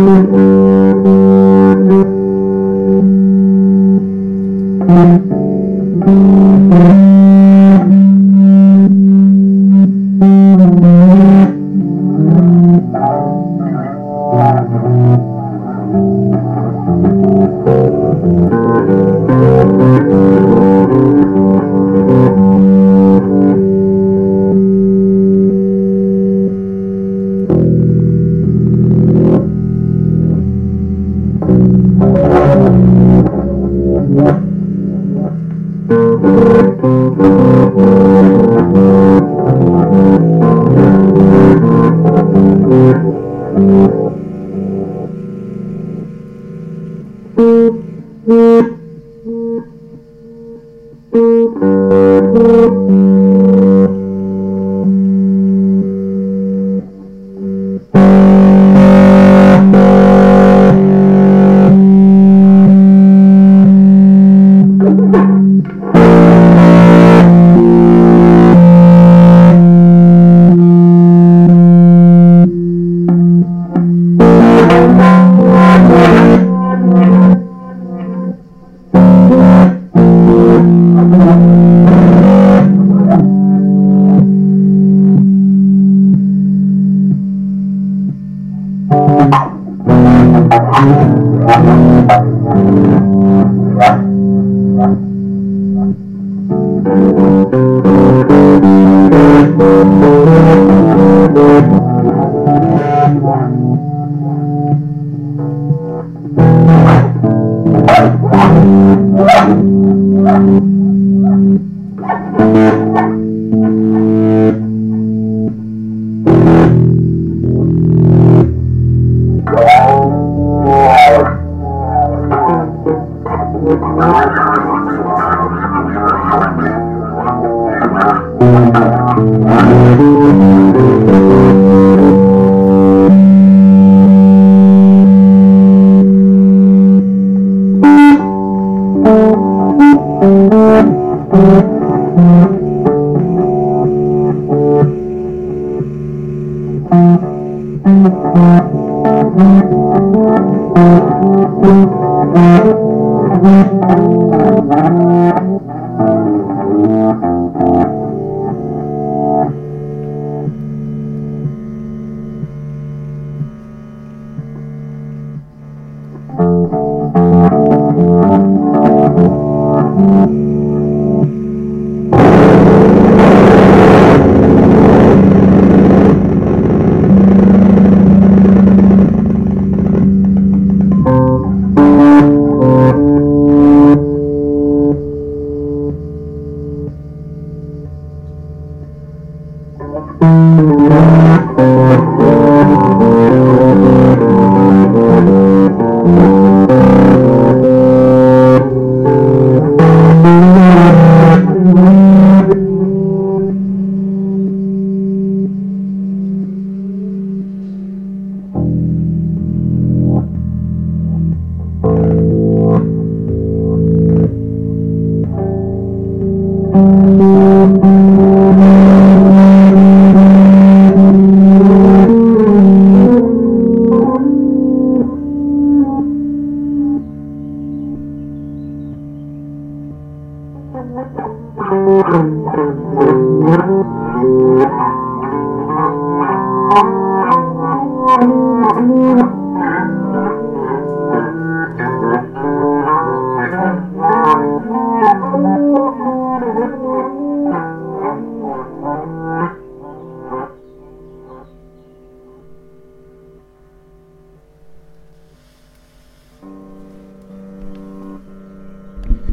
Mm-hmm. Música Thank you. Thank you. Thank you.